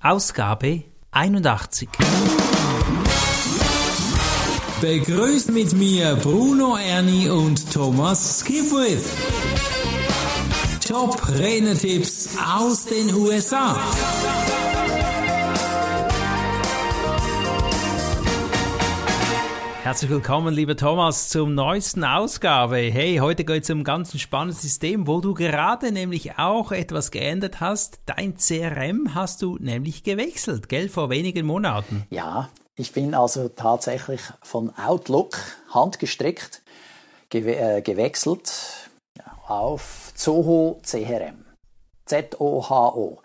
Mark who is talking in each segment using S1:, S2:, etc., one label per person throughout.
S1: Ausgabe 81.
S2: Begrüßt mit mir Bruno Ernie und Thomas Skipwith. Top Renetipps aus den USA.
S1: Herzlich willkommen, lieber Thomas, zum neuesten Ausgabe. Hey, heute geht es um ein ganz spannendes System, wo du gerade nämlich auch etwas geändert hast. Dein CRM hast du nämlich gewechselt, gell, vor wenigen Monaten.
S3: Ja, ich bin also tatsächlich von Outlook handgestrickt gew äh, gewechselt auf Zoho CRM. Z-O-H-O.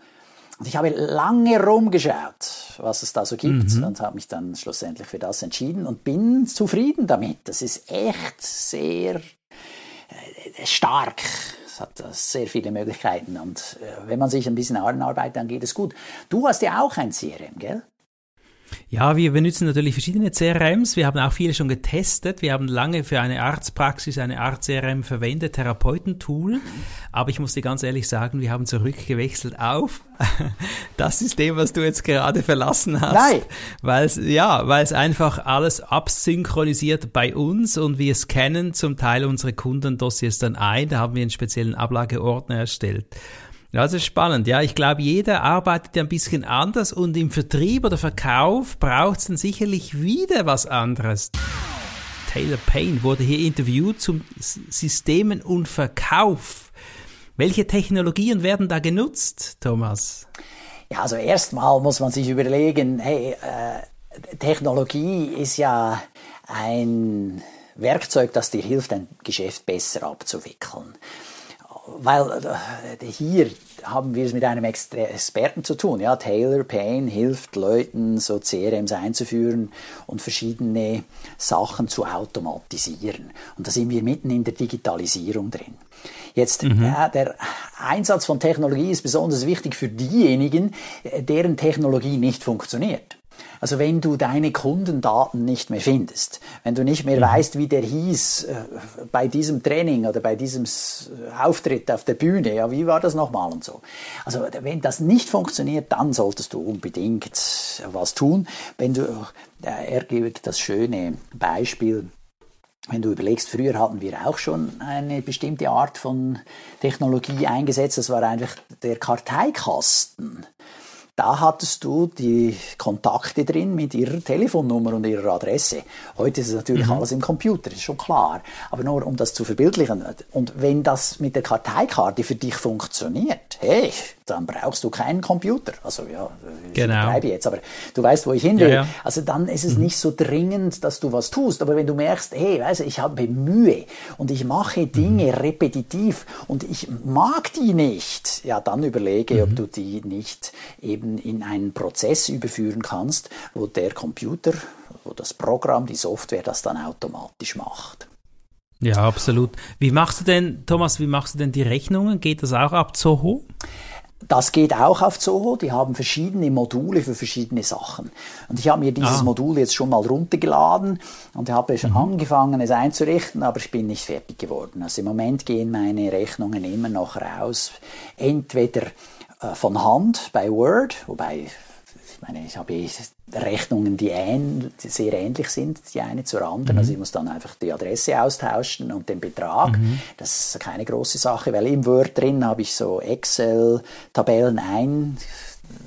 S3: Und ich habe lange rumgeschaut, was es da so gibt mhm. und habe mich dann schlussendlich für das entschieden und bin zufrieden damit. Das ist echt sehr äh, stark. Es hat sehr viele Möglichkeiten und äh, wenn man sich ein bisschen anarbeitet, dann geht es gut. Du hast ja auch ein CRM, gell?
S1: Ja, wir benutzen natürlich verschiedene CRMs. Wir haben auch viele schon getestet. Wir haben lange für eine Arztpraxis eine Art CRM verwendet, Therapeutentool. Aber ich muss dir ganz ehrlich sagen, wir haben zurückgewechselt auf das System, was du jetzt gerade verlassen hast. Nein. Weil es, ja, weil es einfach alles absynchronisiert bei uns und wir scannen zum Teil unsere Kundendossiers dann ein. Da haben wir einen speziellen Ablageordner erstellt. Ja, das ist spannend. Ja, ich glaube, jeder arbeitet ja ein bisschen anders und im Vertrieb oder Verkauf braucht es dann sicherlich wieder was anderes. Taylor Payne wurde hier interviewt zum Systemen und Verkauf. Welche Technologien werden da genutzt, Thomas?
S3: Ja, also erstmal muss man sich überlegen, hey, äh, Technologie ist ja ein Werkzeug, das dir hilft, ein Geschäft besser abzuwickeln weil äh, hier haben wir es mit einem Experten zu tun. Ja, Taylor Payne hilft Leuten, so CRMs einzuführen und verschiedene Sachen zu automatisieren. Und da sind wir mitten in der Digitalisierung drin. Jetzt, mhm. ja, der Einsatz von Technologie ist besonders wichtig für diejenigen, äh, deren Technologie nicht funktioniert. Also wenn du deine Kundendaten nicht mehr findest, wenn du nicht mehr mhm. weißt, wie der hieß äh, bei diesem Training oder bei diesem Auftritt auf der Bühne, ja, wie war das nochmal und so. Also wenn das nicht funktioniert, dann solltest du unbedingt was tun. Wenn du, äh, er gibt das schöne Beispiel, wenn du überlegst, früher hatten wir auch schon eine bestimmte Art von Technologie eingesetzt, das war einfach der Karteikasten. Da hattest du die Kontakte drin mit ihrer Telefonnummer und ihrer Adresse. Heute ist es natürlich mhm. alles im Computer, ist schon klar. Aber nur um das zu verbildlichen. Und wenn das mit der Karteikarte für dich funktioniert, hey, dann brauchst du keinen Computer. Also ja, ich genau. jetzt, aber du weißt, wo ich hin will. Ja, ja. Also dann ist es mhm. nicht so dringend, dass du was tust. Aber wenn du merkst, hey, weißt du, ich habe Mühe und ich mache Dinge mhm. repetitiv und ich mag die nicht, ja, dann überlege, mhm. ob du die nicht eben in einen Prozess überführen kannst, wo der Computer, wo das Programm, die Software das dann automatisch macht.
S1: Ja, absolut. Wie machst du denn, Thomas, wie machst du denn die Rechnungen? Geht das auch ab Zoho?
S3: Das geht auch auf Zoho. Die haben verschiedene Module für verschiedene Sachen. Und ich habe mir dieses ah. Modul jetzt schon mal runtergeladen und habe schon mhm. angefangen, es einzurichten, aber ich bin nicht fertig geworden. Also im Moment gehen meine Rechnungen immer noch raus. Entweder äh, von Hand bei Word, wobei meine, ich habe Rechnungen, die, ähn, sehr ähnlich sind, die eine zur anderen. Mhm. Also ich muss dann einfach die Adresse austauschen und den Betrag. Mhm. Das ist keine große Sache, weil im Word drin habe ich so Excel-Tabellen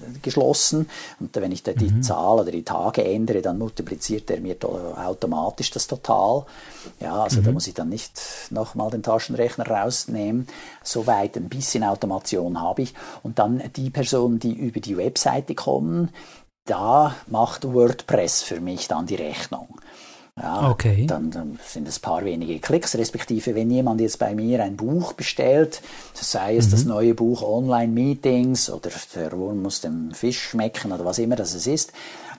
S3: eingeschlossen und wenn ich da die mhm. Zahl oder die Tage ändere, dann multipliziert er mir automatisch das Total. Ja, also mhm. da muss ich dann nicht nochmal den Taschenrechner rausnehmen. Soweit ein bisschen Automation habe ich. Und dann die Personen, die über die Webseite kommen, da macht WordPress für mich dann die Rechnung. Ja, okay. Dann, dann, sind es ein paar wenige Klicks, respektive wenn jemand jetzt bei mir ein Buch bestellt, sei es mhm. das neue Buch Online-Meetings oder der Wurm muss dem Fisch schmecken oder was immer das ist,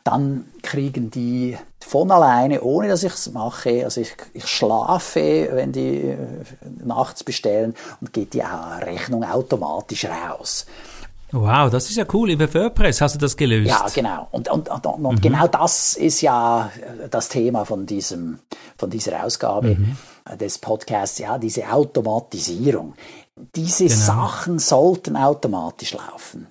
S3: dann kriegen die von alleine, ohne dass ich es mache, also ich, ich, schlafe, wenn die äh, nachts bestellen und geht die Rechnung automatisch raus.
S1: Wow, das ist ja cool. Über WordPress hast du das gelöst.
S3: Ja, genau. Und, und, und, und mhm. genau das ist ja das Thema von, diesem, von dieser Ausgabe mhm. des Podcasts, ja, diese Automatisierung. Diese genau. Sachen sollten automatisch laufen.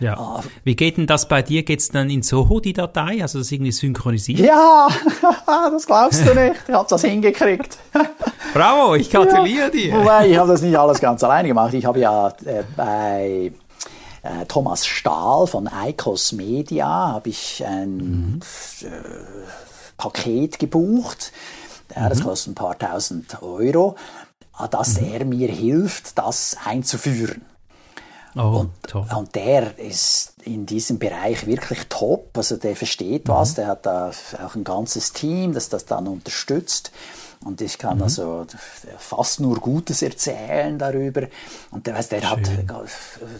S1: Ja. Ah. Wie geht denn das bei dir? Geht es dann in Soho, die Datei? Also das irgendwie synchronisiert?
S3: Ja, das glaubst du nicht. Ich habe das hingekriegt.
S1: Bravo, ich gratuliere ja. dir.
S3: Wobei, ich habe das nicht alles ganz alleine gemacht. Ich habe ja äh, bei äh, Thomas Stahl von Eikos Media habe ich ein mhm. äh, Paket gebucht. Ja, das mhm. kostet ein paar tausend Euro, dass mhm. er mir hilft, das einzuführen. Oh, und, und der ist in diesem Bereich wirklich top. Also der versteht was, mhm. der hat da auch ein ganzes Team, das das dann unterstützt. Und ich kann mhm. also fast nur Gutes erzählen darüber. Und der, weißt, der hat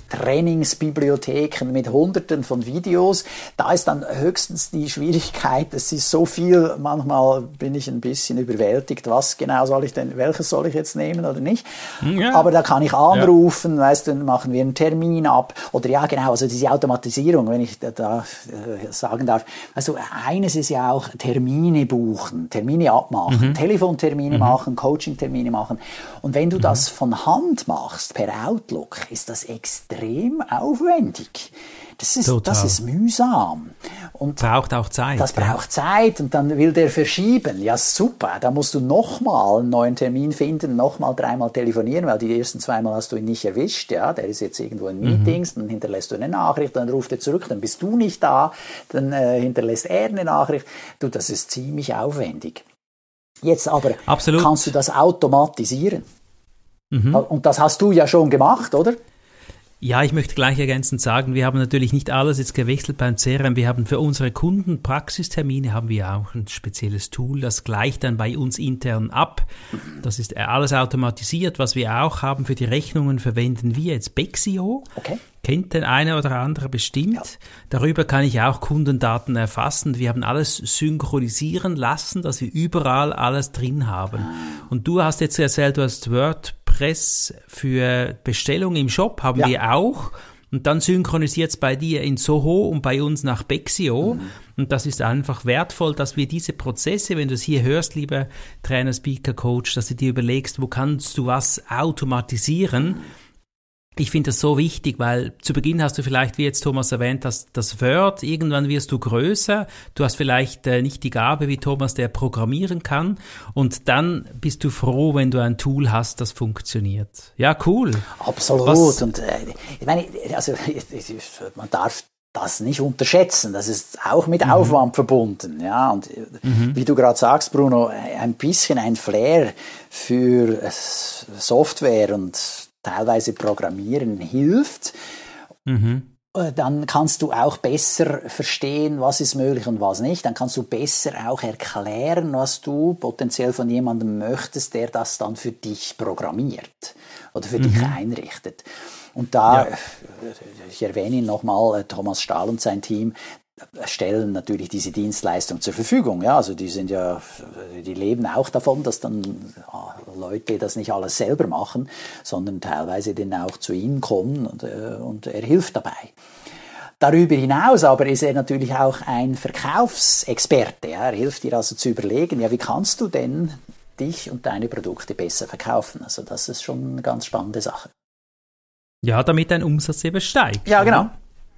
S3: Trainingsbibliotheken mit Hunderten von Videos. Da ist dann höchstens die Schwierigkeit, es ist so viel, manchmal bin ich ein bisschen überwältigt, was genau soll ich denn, welches soll ich jetzt nehmen oder nicht. Ja. Aber da kann ich anrufen, ja. weißt dann machen wir einen Termin ab. Oder ja, genau, also diese Automatisierung, wenn ich da, da äh, sagen darf. Also eines ist ja auch Termine buchen, Termine abmachen, mhm. Telefon Telefontermine mhm. machen, Coachingtermine machen. Und wenn du mhm. das von Hand machst, per Outlook, ist das extrem aufwendig. Das ist, das ist mühsam.
S1: Und braucht auch Zeit.
S3: Das ja. braucht Zeit und dann will der verschieben. Ja, super. Da musst du nochmal einen neuen Termin finden, nochmal dreimal telefonieren, weil die ersten zweimal hast du ihn nicht erwischt. Ja, der ist jetzt irgendwo in mhm. Meetings, mhm. dann hinterlässt du eine Nachricht, dann ruft er zurück, dann bist du nicht da, dann äh, hinterlässt er eine Nachricht. Du, das ist ziemlich aufwendig. Jetzt aber Absolut. kannst du das automatisieren. Mhm. Und das hast du ja schon gemacht, oder?
S1: Ja, ich möchte gleich ergänzend sagen, wir haben natürlich nicht alles jetzt gewechselt beim CRM. Wir haben für unsere Kunden Praxistermine haben wir auch ein spezielles Tool, das gleicht dann bei uns intern ab. Das ist alles automatisiert. Was wir auch haben für die Rechnungen verwenden wir jetzt Bexio. Okay. Kennt den eine oder andere bestimmt. Ja. Darüber kann ich auch Kundendaten erfassen. Wir haben alles synchronisieren lassen, dass wir überall alles drin haben. Ah. Und du hast jetzt erzählt, du hast WordPress für Bestellung im Shop, haben ja. wir auch. Und dann synchronisiert es bei dir in Soho und bei uns nach Bexio. Mhm. Und das ist einfach wertvoll, dass wir diese Prozesse, wenn du es hier hörst, lieber Trainer, Speaker, Coach, dass du dir überlegst, wo kannst du was automatisieren. Ich finde das so wichtig, weil zu Beginn hast du vielleicht, wie jetzt Thomas erwähnt, das, das Word, irgendwann wirst du größer, du hast vielleicht äh, nicht die Gabe wie Thomas, der programmieren kann und dann bist du froh, wenn du ein Tool hast, das funktioniert. Ja, cool.
S3: Absolut. Was, und äh, ich meine, also man darf das nicht unterschätzen. Das ist auch mit mhm. Aufwand verbunden. Ja, und äh, mhm. wie du gerade sagst, Bruno, ein bisschen ein Flair für Software und teilweise Programmieren hilft. Mhm. Äh, dann kannst du auch besser verstehen, was ist möglich und was nicht. Dann kannst du besser auch erklären, was du potenziell von jemandem möchtest, der das dann für dich programmiert oder für mhm. dich einrichtet. Und da, ja. ich erwähne nochmal, äh, Thomas Stahl und sein Team, stellen natürlich diese Dienstleistung zur Verfügung. Ja, also die sind ja, die leben auch davon, dass dann Leute das nicht alles selber machen, sondern teilweise dann auch zu ihnen kommen und, äh, und er hilft dabei. Darüber hinaus aber ist er natürlich auch ein Verkaufsexperte. Ja. Er hilft dir also zu überlegen, ja, wie kannst du denn dich und deine Produkte besser verkaufen? Also das ist schon eine ganz spannende Sache.
S1: Ja, damit dein Umsatz eben steigt.
S3: Ja, genau.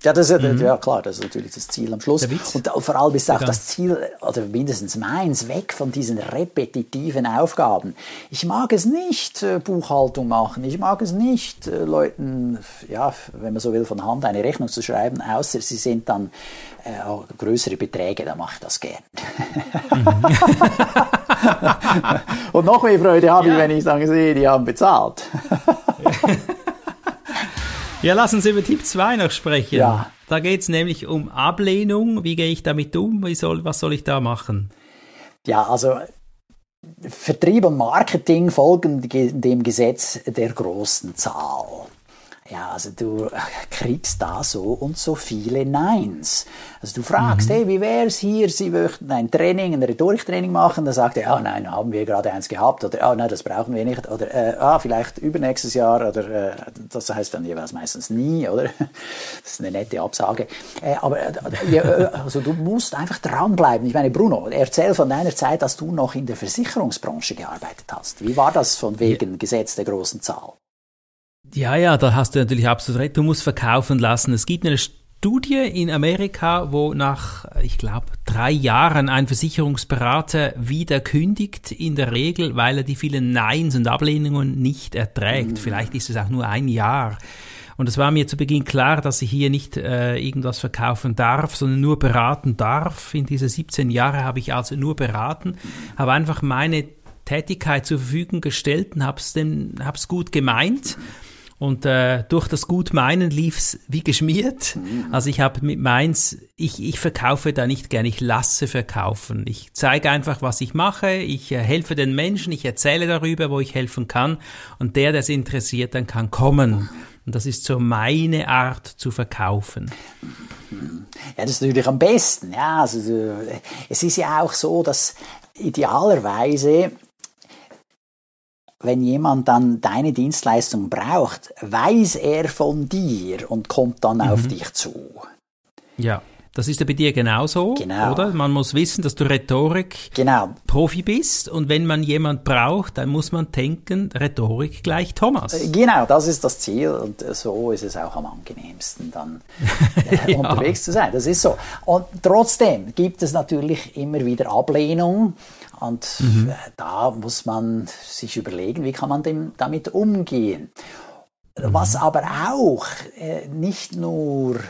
S3: Ja, das ist, mhm. ja klar, das ist natürlich das Ziel am Schluss. Und vor allem ist auch ja. das Ziel, oder mindestens meins, weg von diesen repetitiven Aufgaben. Ich mag es nicht, äh, Buchhaltung machen. Ich mag es nicht, äh, Leuten, ja, wenn man so will, von Hand eine Rechnung zu schreiben, außer sie sind dann äh, größere Beträge, dann mache ich das gern. Mhm. Und noch mehr Freude habe ja. ich, wenn ich dann sehe, die haben bezahlt.
S1: Ja, lass uns über Tipp 2 noch sprechen. Ja. Da geht es nämlich um Ablehnung. Wie gehe ich damit um? Soll, was soll ich da machen?
S3: Ja, also Vertrieb und Marketing folgen dem Gesetz der großen Zahl. Ja, also du kriegst da so und so viele Neins. Also du fragst, mhm. hey, wie wär's hier? Sie möchten ein Training, ein Rhetoriktraining machen. Dann sagt er, ja, nein, haben wir gerade eins gehabt. Oder, ah, nein, das brauchen wir nicht. Oder, äh, ah, vielleicht übernächstes Jahr. Oder, äh, das heißt dann jeweils meistens nie, oder? Das ist eine nette Absage. Äh, aber, äh, äh, also du musst einfach dranbleiben. Ich meine, Bruno, erzähl von deiner Zeit, dass du noch in der Versicherungsbranche gearbeitet hast. Wie war das von wegen ja. Gesetz der großen Zahl?
S1: Ja, ja, da hast du natürlich absolut recht. Du musst verkaufen lassen. Es gibt eine Studie in Amerika, wo nach, ich glaube, drei Jahren ein Versicherungsberater wieder kündigt, in der Regel, weil er die vielen Neins und Ablehnungen nicht erträgt. Mhm. Vielleicht ist es auch nur ein Jahr. Und es war mir zu Beginn klar, dass ich hier nicht äh, irgendwas verkaufen darf, sondern nur beraten darf. In diese 17 Jahre habe ich also nur beraten, habe einfach meine Tätigkeit zur Verfügung gestellt und habe es gut gemeint. Und äh, durch das Gutmeinen lief's wie geschmiert. Also ich habe mit meins, ich, ich verkaufe da nicht gern, ich lasse verkaufen. Ich zeige einfach, was ich mache, ich äh, helfe den Menschen, ich erzähle darüber, wo ich helfen kann. Und der, der es interessiert, dann kann kommen. Und das ist so meine Art zu verkaufen.
S3: Ja, das ist natürlich am besten. Ja, also, es ist ja auch so, dass idealerweise wenn jemand dann deine Dienstleistung braucht, weiß er von dir und kommt dann mhm. auf dich zu.
S1: Ja. Das ist ja bei dir genauso, genau. oder? Man muss wissen, dass du Rhetorik genau. Profi bist und wenn man jemand braucht, dann muss man denken, Rhetorik gleich Thomas.
S3: Äh, genau, das ist das Ziel und so ist es auch am angenehmsten dann äh, ja. unterwegs zu sein. Das ist so. Und trotzdem gibt es natürlich immer wieder Ablehnung und mhm. Äh, da muss man sich überlegen, wie kann man dem, damit umgehen. Mhm. Was aber auch äh, nicht nur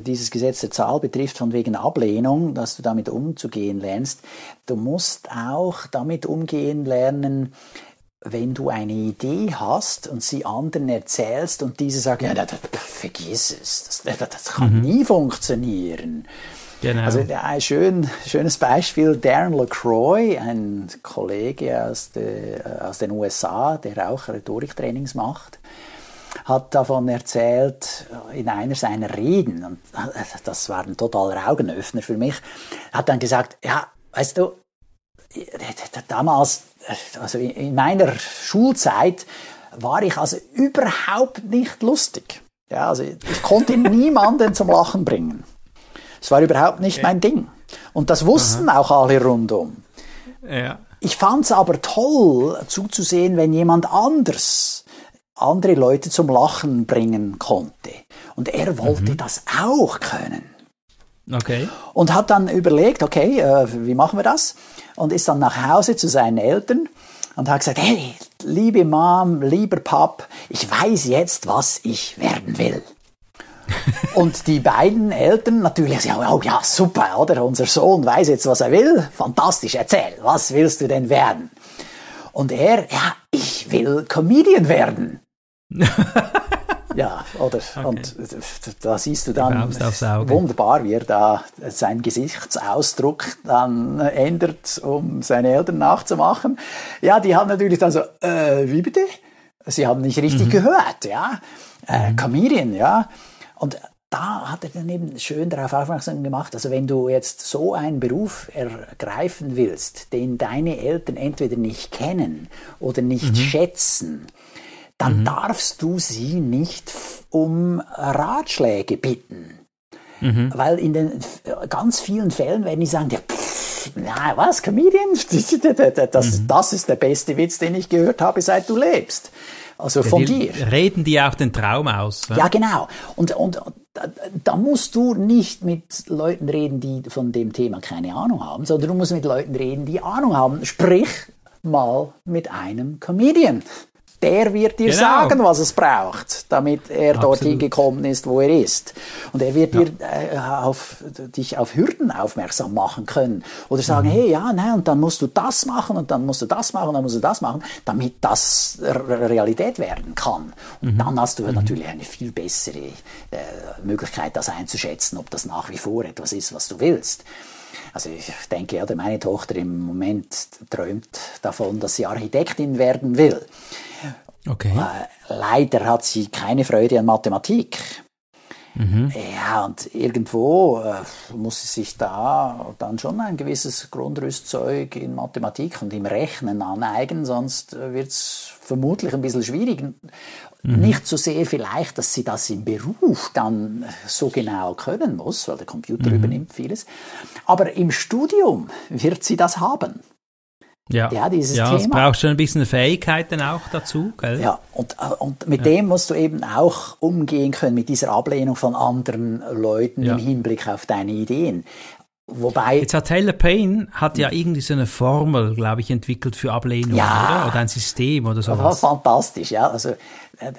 S3: dieses Gesetz der Zahl betrifft, von wegen Ablehnung, dass du damit umzugehen lernst. Du musst auch damit umgehen lernen, wenn du eine Idee hast und sie anderen erzählst und diese sagen, ja, das, vergiss es, das, das kann mhm. nie funktionieren. Genau. Also ein schön, schönes Beispiel, Darren LaCroix, ein Kollege aus, de, aus den USA, der auch Rhetoriktrainings macht, hat davon erzählt in einer seiner Reden, und das war ein totaler Augenöffner für mich, hat dann gesagt, ja, weißt du, damals, also in meiner Schulzeit, war ich also überhaupt nicht lustig. Ja, also ich konnte niemanden zum Lachen bringen. Es war überhaupt nicht okay. mein Ding. Und das wussten Aha. auch alle rundum. Ja. Ich fand es aber toll zuzusehen, wenn jemand anders andere Leute zum Lachen bringen konnte. Und er wollte mhm. das auch können. Okay. Und hat dann überlegt, okay, äh, wie machen wir das? Und ist dann nach Hause zu seinen Eltern und hat gesagt, hey, liebe Mom, lieber Pap, ich weiß jetzt, was ich werden will. Und die beiden Eltern natürlich sagen, oh ja, super, oder? Unser Sohn weiß jetzt, was er will. Fantastisch, erzähl, was willst du denn werden? Und er, ja, ich will Comedian werden. Ja, oder? Okay. Und da siehst du dann wunderbar, wie er da seinen Gesichtsausdruck dann ändert, um seine Eltern nachzumachen. Ja, die haben natürlich dann so, äh, wie bitte? Sie haben nicht richtig mhm. gehört, ja. Äh, mhm. Comedian, ja. Und da hat er dann eben schön darauf aufmerksam gemacht, also wenn du jetzt so einen Beruf ergreifen willst, den deine Eltern entweder nicht kennen oder nicht mhm. schätzen, dann mhm. darfst du sie nicht um Ratschläge bitten. Mhm. Weil in den ganz vielen Fällen werden die sagen, ja, pff, na, was, Comedian? Das, mhm. das ist der beste Witz, den ich gehört habe, seit du lebst. Also von dir.
S1: Reden die auch den Traum aus.
S3: Ne? Ja, genau. Und, und da musst du nicht mit Leuten reden, die von dem Thema keine Ahnung haben, sondern du musst mit Leuten reden, die Ahnung haben. Sprich mal mit einem Comedian der wird dir genau. sagen, was es braucht, damit er Absolut. dorthin gekommen ist, wo er ist. Und er wird ja. dir äh, auf, dich auf Hürden aufmerksam machen können. Oder sagen, mhm. hey, ja, nein, und dann musst du das machen und dann musst du das machen und dann musst du das machen, damit das Realität werden kann. Und mhm. dann hast du mhm. natürlich eine viel bessere äh, Möglichkeit, das einzuschätzen, ob das nach wie vor etwas ist, was du willst. Also ich denke, ja, meine Tochter im Moment träumt davon, dass sie Architektin werden will. Okay. Äh, leider hat sie keine Freude an Mathematik. Mhm. Ja, und irgendwo äh, muss sie sich da dann schon ein gewisses Grundrüstzeug in Mathematik und im Rechnen aneignen, sonst wird es vermutlich ein bisschen schwierig. Mhm. Nicht so sehr vielleicht, dass sie das im Beruf dann so genau können muss, weil der Computer mhm. übernimmt vieles, aber im Studium wird sie das haben.
S1: Ja,
S3: Ja, dieses
S1: ja es
S3: Thema.
S1: braucht schon ein bisschen Fähigkeiten auch dazu, gell?
S3: Ja, und, äh, und mit dem musst du eben auch umgehen können, mit dieser Ablehnung von anderen Leuten
S1: Ja.
S3: im Hinblick auf deine Ideen. Wobei,
S1: Jetzt hat Taylor Payne hat ja irgendwie so eine Formel, glaube ich, entwickelt für Ablehnung,
S3: Ja.
S1: oder? Oder ein System oder sowas.
S3: fantastisch, ja. Also, äh,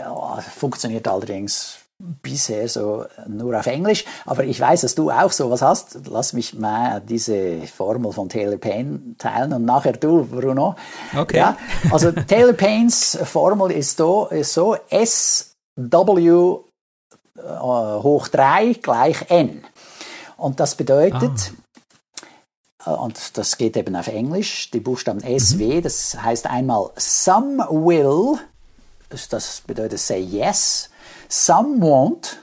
S3: funktioniert allerdings bisher so nur auf Englisch, aber ich weiß, dass du auch sowas hast. Lass mich mal diese Formel von Taylor Payne teilen und nachher du, Bruno.
S1: Okay.
S3: Ja, also Taylor Paynes Formel ist so, ist so SW äh, hoch 3 gleich N. Und das bedeutet, äh, und das geht eben auf Englisch, die Buchstaben SW, das heißt einmal some will, das bedeutet say yes, some won't,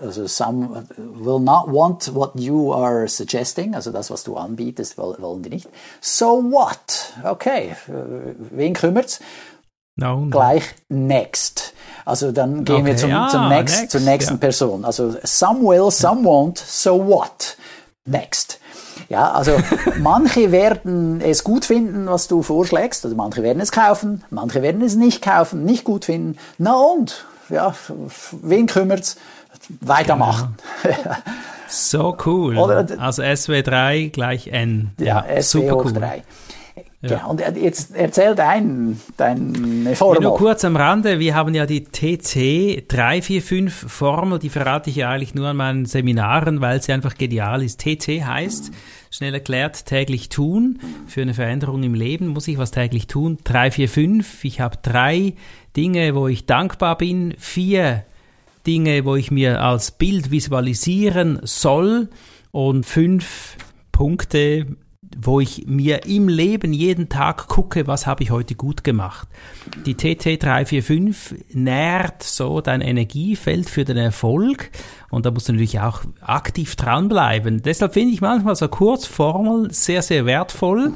S3: also some will not want what you are suggesting, also das, was du anbietest, woll- wollen die nicht. So what? Okay, wen kümmert's?
S1: Na und?
S3: Gleich next. Also dann gehen wir
S1: Okay,
S3: zum,
S1: ah,
S3: zum next,
S1: next,
S3: zur nächsten
S1: ja.
S3: Person. Also some will, some won't, so what? Next. Ja, also manche werden es gut finden, was du vorschlägst, oder manche werden es kaufen, manche werden es nicht kaufen, nicht gut finden. Na und? Ja, wen kümmert's? Weitermachen.
S1: So cool.
S3: Oder-
S1: also SW3 gleich N.
S3: Ja, SW hoch 3. Genau. Und jetzt erzähl dein, deine Formel.
S1: Ja, nur kurz am Rande, wir haben ja die TC 345 Formel, die verrate ich ja eigentlich nur an meinen Seminaren, weil sie einfach genial ist. TC heißt, schnell erklärt, täglich tun. Für eine Veränderung im Leben muss ich was täglich tun. 345, ich habe drei Dinge, wo ich dankbar bin. Vier Dinge, wo ich mir als Bild visualisieren soll. Und fünf Punkte, wo ich mir im Leben jeden Tag gucke, was habe ich heute gut gemacht. Die TT 345 nährt so dein Energiefeld für den Erfolg und da musst du natürlich auch aktiv dranbleiben. Deshalb finde ich manchmal so Kurzformeln sehr, sehr wertvoll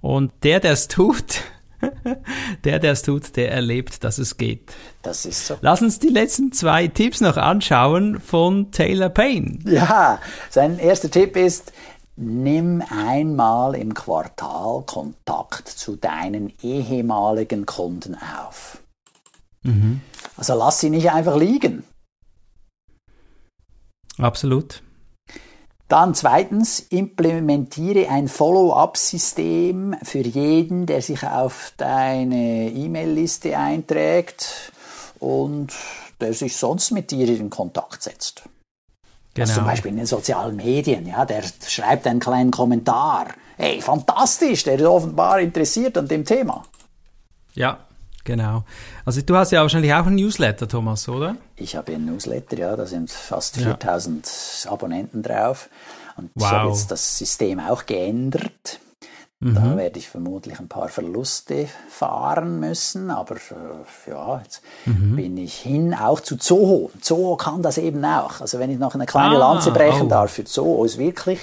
S1: und der, der es tut, der, der es tut, der erlebt, dass es geht.
S3: Das ist so.
S1: Lass uns die letzten zwei Tipps noch anschauen von Taylor Payne.
S3: Ja, sein erster Tipp ist, nimm einmal im Quartal Kontakt zu deinen ehemaligen Kunden auf. Also lass sie nicht einfach liegen.
S1: Absolut.
S3: Dann zweitens, implementiere ein Follow-up-System für jeden, der sich auf deine E-Mail-Liste einträgt und der sich sonst mit dir in Kontakt setzt.
S1: Genau.
S3: Also zum Beispiel in den sozialen Medien, ja, der schreibt einen kleinen Kommentar. Hey, fantastisch, der ist offenbar interessiert an dem Thema.
S1: Ja, genau. Also du hast ja wahrscheinlich auch ein Newsletter, Thomas, oder?
S3: Ich habe einen Newsletter, ja, da sind fast
S1: Ja.
S3: 4000 Abonnenten drauf. Und ich
S1: Wow.
S3: habe jetzt das System auch geändert.
S1: Mhm.
S3: Da werde ich vermutlich ein paar Verluste fahren müssen, aber äh, ja, jetzt
S1: Mhm.
S3: bin ich hin auch zu Zoho. Zoho kann das eben auch. Also wenn ich noch eine kleine
S1: Ah,
S3: Lanze brechen
S1: oh.
S3: darf für Zoho, ist wirklich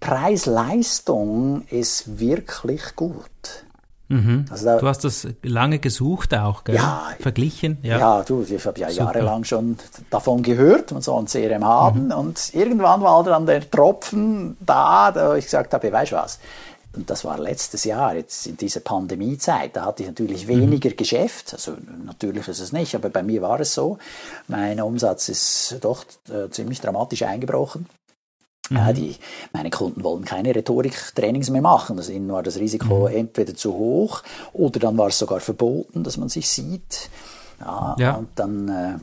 S3: Preis-Leistung ist wirklich gut. Also da,
S1: Du hast das lange gesucht auch, gell?
S3: Ja.
S1: Verglichen, ja.
S3: Ja, du, ich habe ja
S1: Super.
S3: jahrelang schon davon gehört, man soll ein CRM haben.
S1: Mhm.
S3: Und irgendwann war dann der Tropfen da, da ich gesagt habe, weißt du was? Und das war letztes Jahr, jetzt in dieser Pandemiezeit, da hatte ich natürlich
S1: Mhm.
S3: weniger Geschäft. Also natürlich ist es nicht, aber bei mir war es so. Mein Umsatz ist doch äh, ziemlich dramatisch eingebrochen. Ja, die, meine Kunden wollen keine Rhetoriktrainings mehr machen. Also ihnen war das Risiko entweder zu hoch oder dann war es sogar verboten, dass man sich sieht. Ja,
S1: Ja.
S3: Und dann äh,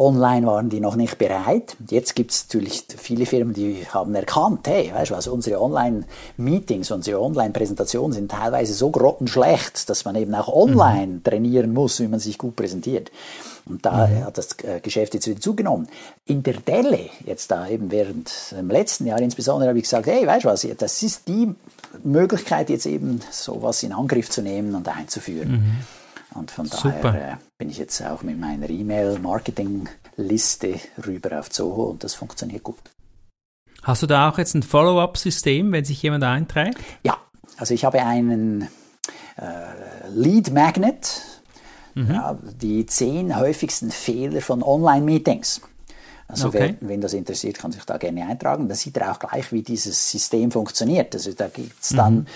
S3: online waren die noch nicht bereit. Jetzt gibt es natürlich viele Firmen, die haben erkannt, hey, weißt du was, unsere Online-Meetings, unsere Online-Präsentationen sind teilweise so grottenschlecht, dass man eben auch online trainieren muss, wie man sich gut präsentiert. Und da hat das äh, Geschäft jetzt wieder zugenommen. In der Delle, jetzt da eben während dem letzten Jahr insbesondere, habe ich gesagt, hey, weißt du was, das ist die Möglichkeit, jetzt eben sowas in Angriff zu nehmen und einzuführen. Und von
S1: Super.
S3: daher äh, bin ich jetzt auch mit meiner E-Mail-Marketing-Liste rüber auf Zoho und das funktioniert gut.
S1: Hast du da auch jetzt ein Follow-up-System, wenn sich jemand einträgt?
S3: Ja, also ich habe einen äh, Lead Magnet, ja, die zehn häufigsten Fehler von Online-Meetings. Also okay. wer, wen das interessiert, kann sich da gerne eintragen. Dann sieht er auch gleich, wie dieses System funktioniert. Also da gibt es dann mhm.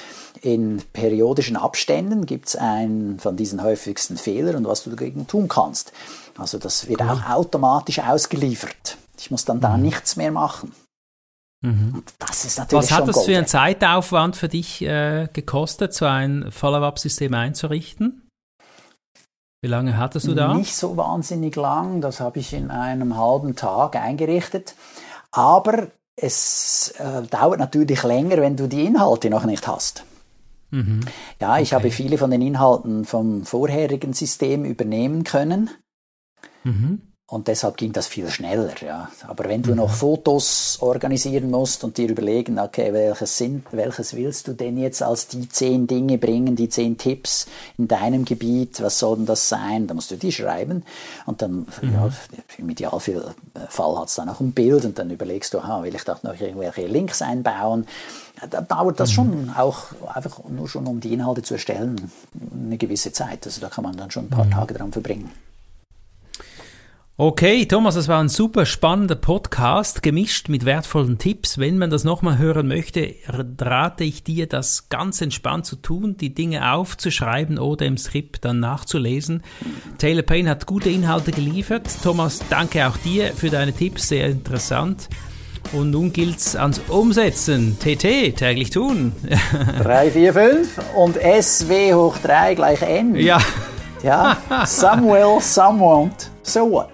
S3: in periodischen Abständen gibt's einen von diesen häufigsten Fehlern und was du dagegen tun kannst. Also das wird cool. auch automatisch ausgeliefert. Ich muss dann da mhm. nichts mehr machen.
S1: Mhm. Das ist natürlich Was hat das für einen Zeitaufwand für dich äh, gekostet, so ein Follow-up-System einzurichten? Wie lange hattest du da?
S3: Nicht so wahnsinnig lang, das habe ich in einem halben Tag eingerichtet. Aber es äh, dauert natürlich länger, wenn du die Inhalte noch nicht hast. Mhm. Ja, ich okay. habe viele von den Inhalten vom vorherigen System übernehmen können. Mhm. Und deshalb ging das viel schneller, ja. Aber wenn du mhm. noch Fotos organisieren musst und dir überlegen, okay, welches sind, welches willst du denn jetzt als die zehn Dinge bringen, die zehn Tipps in deinem Gebiet, was soll denn das sein? Da musst du die schreiben und dann, mhm. ja, im Idealfall hat es dann auch ein Bild und dann überlegst du, aha, will ich da noch irgendwelche Links einbauen? Da dauert das mhm. schon auch einfach nur schon, um die Inhalte zu erstellen, eine gewisse Zeit. Also da kann man dann schon ein paar mhm. Tage dran verbringen.
S1: Okay, Thomas, das war ein super spannender Podcast, gemischt mit wertvollen Tipps. Wenn man das nochmal hören möchte, rate ich dir, das ganz entspannt zu tun, die Dinge aufzuschreiben oder im Skript dann nachzulesen. Taylor Payne hat gute Inhalte geliefert. Thomas, danke auch dir für deine Tipps, sehr interessant. Und nun gilt's ans Umsetzen. TT, täglich tun.
S3: 3, 4, 5 und SW hoch 3 gleich N.
S1: Ja.
S3: Ja, some will, some won't. So what?